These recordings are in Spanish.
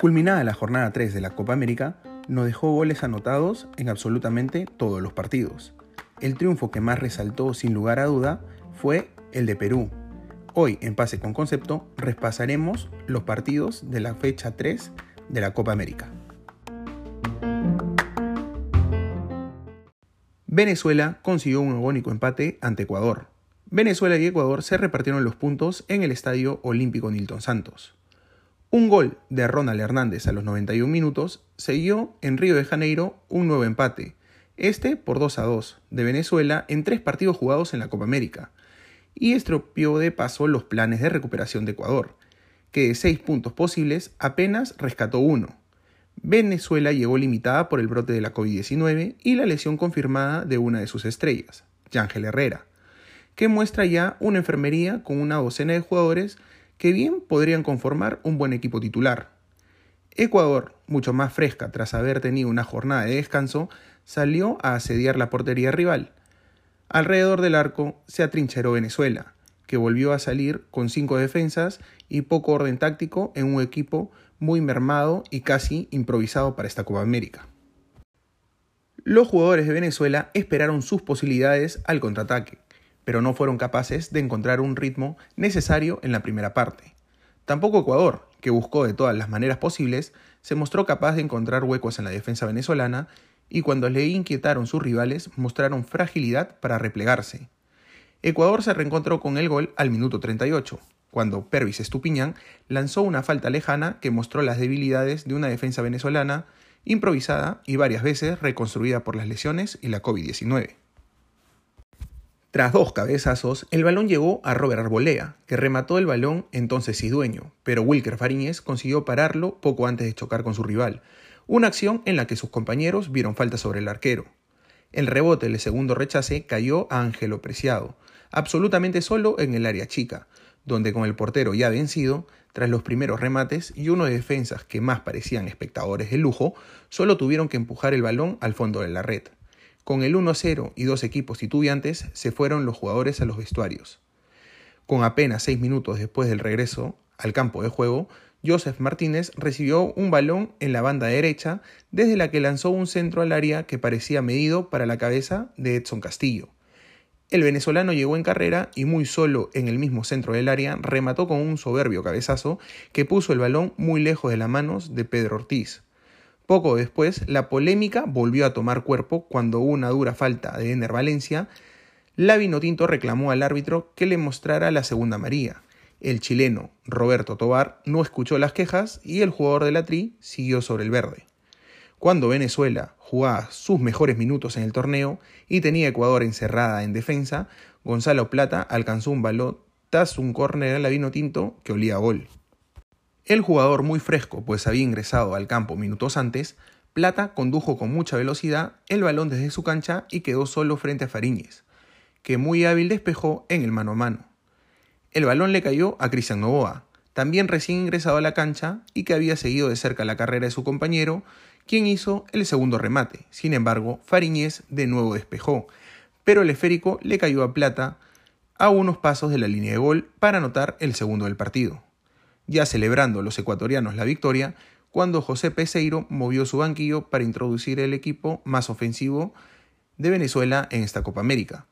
Culminada la jornada 3 de la Copa América, nos dejó goles anotados en absolutamente todos los partidos. El triunfo que más resaltó sin lugar a duda fue el de Perú. Hoy en Pase con Concepto repasaremos los partidos de la fecha 3 de la Copa América. Venezuela consiguió un agónico empate ante Ecuador. Venezuela y Ecuador se repartieron los puntos en el Estadio Olímpico Nilton Santos. Un gol de Ronald Hernández a los 91 minutos siguió en Río de Janeiro un nuevo empate, este por 2 a 2, de Venezuela en tres partidos jugados en la Copa América, y estropeó de paso los planes de recuperación de Ecuador, que de seis puntos posibles apenas rescató uno. Venezuela llegó limitada por el brote de la COVID-19 y la lesión confirmada de una de sus estrellas, Yángel Herrera, que muestra ya una enfermería con una docena de jugadores que bien podrían conformar un buen equipo titular. Ecuador, mucho más fresca tras haber tenido una jornada de descanso, salió a asediar la portería rival. Alrededor del arco se atrincheró Venezuela, que volvió a salir con cinco defensas y poco orden táctico en un equipo muy mermado y casi improvisado para esta Copa América. Los jugadores de Venezuela esperaron sus posibilidades al contraataque, pero no fueron capaces de encontrar un ritmo necesario en la primera parte. Tampoco Ecuador, que buscó de todas las maneras posibles, se mostró capaz de encontrar huecos en la defensa venezolana y cuando le inquietaron sus rivales mostraron fragilidad para replegarse. Ecuador se reencontró con el gol al minuto 38, cuando Pervis Estupiñán lanzó una falta lejana que mostró las debilidades de una defensa venezolana improvisada y varias veces reconstruida por las lesiones y la COVID-19. Tras dos cabezazos, el balón llegó a Robert Arbolea, que remató el balón entonces y dueño, pero Wilker Fariñez consiguió pararlo poco antes de chocar con su rival, una acción en la que sus compañeros vieron falta sobre el arquero. El rebote del segundo rechace cayó a Ángelo Preciado, absolutamente solo en el área chica, donde con el portero ya vencido, tras los primeros remates y uno de defensas que más parecían espectadores de lujo, solo tuvieron que empujar el balón al fondo de la red. Con el 1-0 y dos equipos titubeantes, se fueron los jugadores a los vestuarios. Con apenas seis minutos después del regreso al campo de juego, Joseph Martínez recibió un balón en la banda derecha, desde la que lanzó un centro al área que parecía medido para la cabeza de Edson Castillo. El venezolano llegó en carrera y muy solo en el mismo centro del área remató con un soberbio cabezazo que puso el balón muy lejos de las manos de Pedro Ortiz. Poco después, la polémica volvió a tomar cuerpo cuando una dura falta de Ener Valencia. La Vinotinto reclamó al árbitro que le mostrara la segunda María. El chileno Roberto Tobar no escuchó las quejas y el jugador de la Tri siguió sobre el verde. Cuando Venezuela jugaba sus mejores minutos en el torneo y tenía Ecuador encerrada en defensa, Gonzalo Plata alcanzó un balón tras un córner al vino tinto que olía a gol. El jugador muy fresco, pues había ingresado al campo minutos antes, Plata condujo con mucha velocidad el balón desde su cancha y quedó solo frente a Fariñez, que muy hábil despejó en el mano a mano. El balón le cayó a Cristian Novoa, también recién ingresado a la cancha y que había seguido de cerca la carrera de su compañero, quien hizo el segundo remate. Sin embargo, Fariñez de nuevo despejó, pero el esférico le cayó a Plata a unos pasos de la línea de gol para anotar el segundo del partido ya celebrando los ecuatorianos la victoria, cuando José Peseiro movió su banquillo para introducir el equipo más ofensivo de Venezuela en esta Copa América.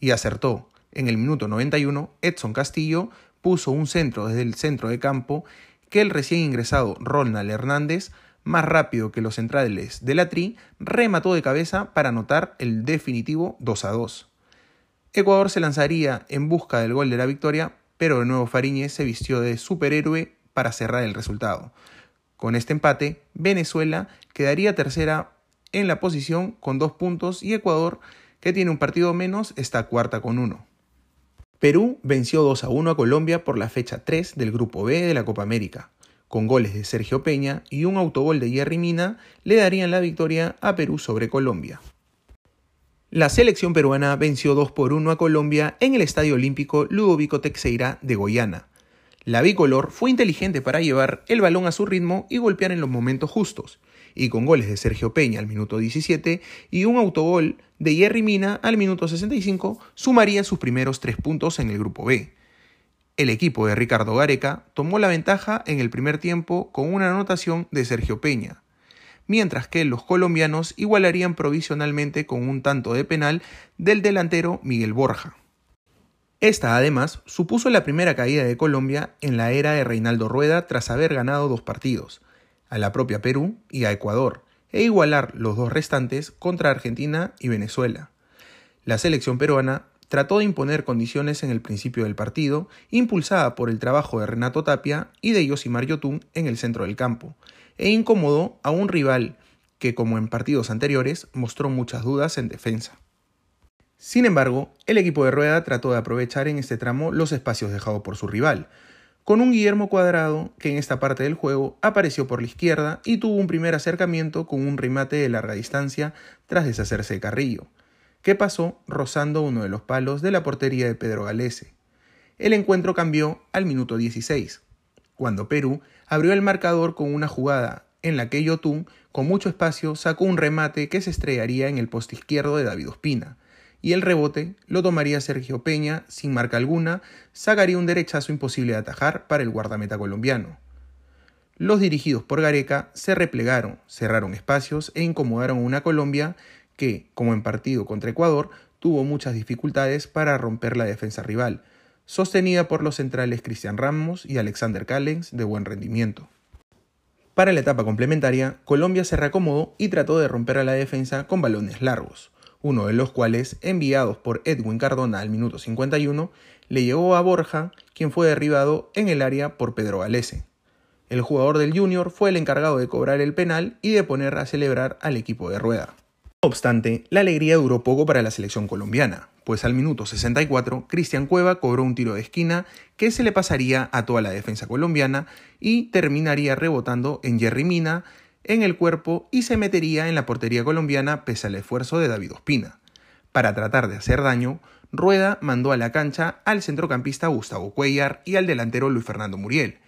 Y acertó. En el minuto 91, Edson Castillo puso un centro desde el centro de campo que el recién ingresado Ronald Hernández, más rápido que los centrales de la Tri, remató de cabeza para anotar el definitivo 2 a 2. Ecuador se lanzaría en busca del gol de la victoria, pero de nuevo Fariñez se vistió de superhéroe para cerrar el resultado. Con este empate, Venezuela quedaría tercera en la posición con dos puntos y Ecuador, que tiene un partido menos, está cuarta con uno. Perú venció 2 a 1 a Colombia por la fecha 3 del Grupo B de la Copa América. Con goles de Sergio Peña y un autogol de Jerry Mina le darían la victoria a Perú sobre Colombia. La selección peruana venció 2 por 1 a Colombia en el Estadio Olímpico Ludovico Teixeira de Goiânia. La bicolor fue inteligente para llevar el balón a su ritmo y golpear en los momentos justos, y con goles de Sergio Peña al minuto 17 y un autogol de Jerry Mina al minuto 65 sumaría sus primeros tres puntos en el grupo B. El equipo de Ricardo Gareca tomó la ventaja en el primer tiempo con una anotación de Sergio Peña, mientras que los colombianos igualarían provisionalmente con un tanto de penal del delantero Miguel Borja. Esta, además, supuso la primera caída de Colombia en la era de Reinaldo Rueda tras haber ganado dos partidos, a la propia Perú y a Ecuador, e igualar los dos restantes contra Argentina y Venezuela. La selección peruana trató de imponer condiciones en el principio del partido, impulsada por el trabajo de Renato Tapia y de Yosimar Yotun en el centro del campo, e incomodó a un rival que, como en partidos anteriores, mostró muchas dudas en defensa. Sin embargo, el equipo de Rueda trató de aprovechar en este tramo los espacios dejados por su rival, con un Guillermo Cuadrado que en esta parte del juego apareció por la izquierda y tuvo un primer acercamiento con un remate de larga distancia tras deshacerse de Carrillo, que pasó rozando uno de los palos de la portería de Pedro Galese. El encuentro cambió al minuto 16, cuando Perú abrió el marcador con una jugada en la que Yotun, con mucho espacio, sacó un remate que se estrellaría en el poste izquierdo de David Ospina, y el rebote lo tomaría Sergio Peña sin marca alguna, sacaría un derechazo imposible de atajar para el guardameta colombiano. Los dirigidos por Gareca se replegaron, cerraron espacios e incomodaron a una Colombia que, como en partido contra Ecuador, tuvo muchas dificultades para romper la defensa rival, sostenida por los centrales Cristian Ramos y Alexander Callens de buen rendimiento. Para la etapa complementaria, Colombia se reacomodó y trató de romper a la defensa con balones largos uno de los cuales, enviados por Edwin Cardona al minuto 51, le llegó a Borja, quien fue derribado en el área por Pedro Galese. El jugador del Junior fue el encargado de cobrar el penal y de poner a celebrar al equipo de rueda. No obstante, la alegría duró poco para la selección colombiana, pues al minuto 64 Cristian Cueva cobró un tiro de esquina que se le pasaría a toda la defensa colombiana y terminaría rebotando en Jerry Mina, en el cuerpo y se metería en la portería colombiana pese al esfuerzo de David Ospina. Para tratar de hacer daño, Rueda mandó a la cancha al centrocampista Gustavo Cuellar y al delantero Luis Fernando Muriel,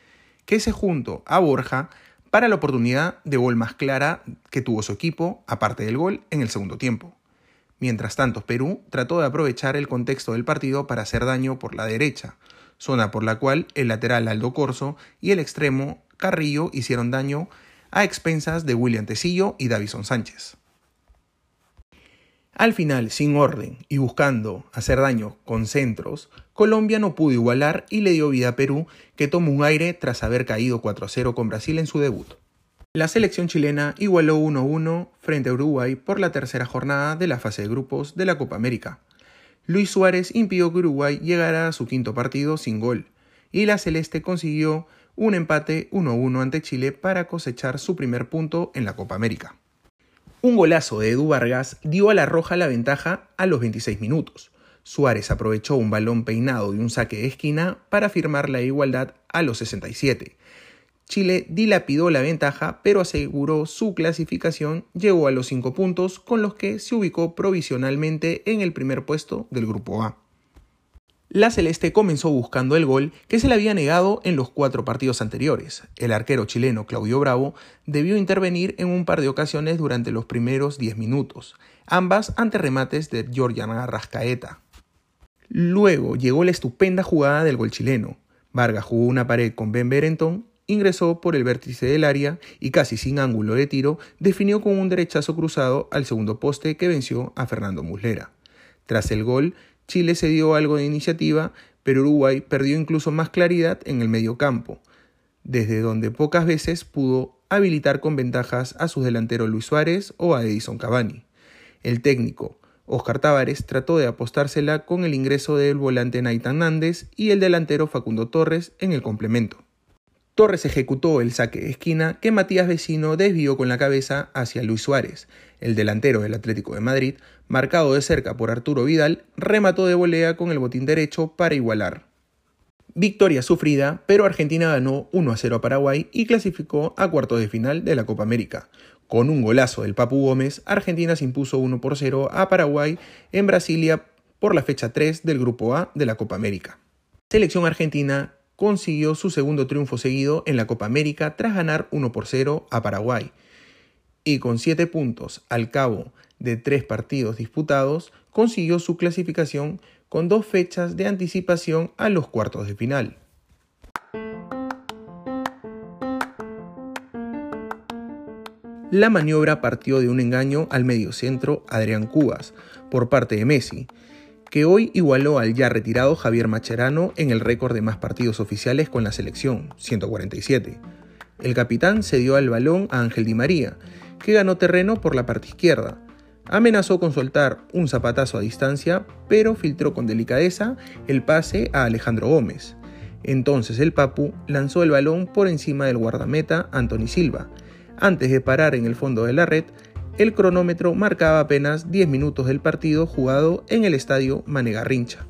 que se juntó a Borja para la oportunidad de gol más clara que tuvo su equipo, aparte del gol, en el segundo tiempo. Mientras tanto, Perú trató de aprovechar el contexto del partido para hacer daño por la derecha, zona por la cual el lateral Aldo Corso y el extremo Carrillo hicieron daño a expensas de William Tecillo y Davison Sánchez. Al final, sin orden y buscando hacer daño con centros, Colombia no pudo igualar y le dio vida a Perú, que tomó un aire tras haber caído 4-0 con Brasil en su debut. La selección chilena igualó 1-1 frente a Uruguay por la tercera jornada de la fase de grupos de la Copa América. Luis Suárez impidió que Uruguay llegara a su quinto partido sin gol, y la Celeste consiguió un empate 1-1 ante Chile para cosechar su primer punto en la Copa América. Un golazo de Edu Vargas dio a la Roja la ventaja a los 26 minutos. Suárez aprovechó un balón peinado y un saque de esquina para firmar la igualdad a los 67. Chile dilapidó la ventaja, pero aseguró su clasificación, llegó a los 5 puntos, con los que se ubicó provisionalmente en el primer puesto del Grupo A la Celeste comenzó buscando el gol que se le había negado en los cuatro partidos anteriores. El arquero chileno Claudio Bravo debió intervenir en un par de ocasiones durante los primeros 10 minutos, ambas ante remates de Georgian Arrascaeta. Luego llegó la estupenda jugada del gol chileno. Vargas jugó una pared con Ben Berenton, ingresó por el vértice del área y casi sin ángulo de tiro definió con un derechazo cruzado al segundo poste que venció a Fernando Muslera. Tras el gol, Chile se dio algo de iniciativa, pero Uruguay perdió incluso más claridad en el medio campo, desde donde pocas veces pudo habilitar con ventajas a sus delanteros Luis Suárez o a Edison Cavani. El técnico Oscar Tavares trató de apostársela con el ingreso del volante Naitan Nández y el delantero Facundo Torres en el complemento. Torres ejecutó el saque de esquina que Matías Vecino desvió con la cabeza hacia Luis Suárez. El delantero del Atlético de Madrid, marcado de cerca por Arturo Vidal, remató de volea con el botín derecho para igualar. Victoria sufrida, pero Argentina ganó 1 a 0 a Paraguay y clasificó a cuartos de final de la Copa América. Con un golazo del Papu Gómez, Argentina se impuso 1 por 0 a Paraguay en Brasilia por la fecha 3 del Grupo A de la Copa América. Selección argentina consiguió su segundo triunfo seguido en la Copa América tras ganar 1 por 0 a Paraguay. Y con 7 puntos al cabo de 3 partidos disputados, consiguió su clasificación con dos fechas de anticipación a los cuartos de final. La maniobra partió de un engaño al mediocentro Adrián Cubas por parte de Messi, que hoy igualó al ya retirado Javier Macherano en el récord de más partidos oficiales con la selección, 147. El capitán cedió el balón a Ángel Di María, que ganó terreno por la parte izquierda. Amenazó con soltar un zapatazo a distancia, pero filtró con delicadeza el pase a Alejandro Gómez. Entonces el Papu lanzó el balón por encima del guardameta Anthony Silva, antes de parar en el fondo de la red, el cronómetro marcaba apenas 10 minutos del partido jugado en el estadio Manegarrincha.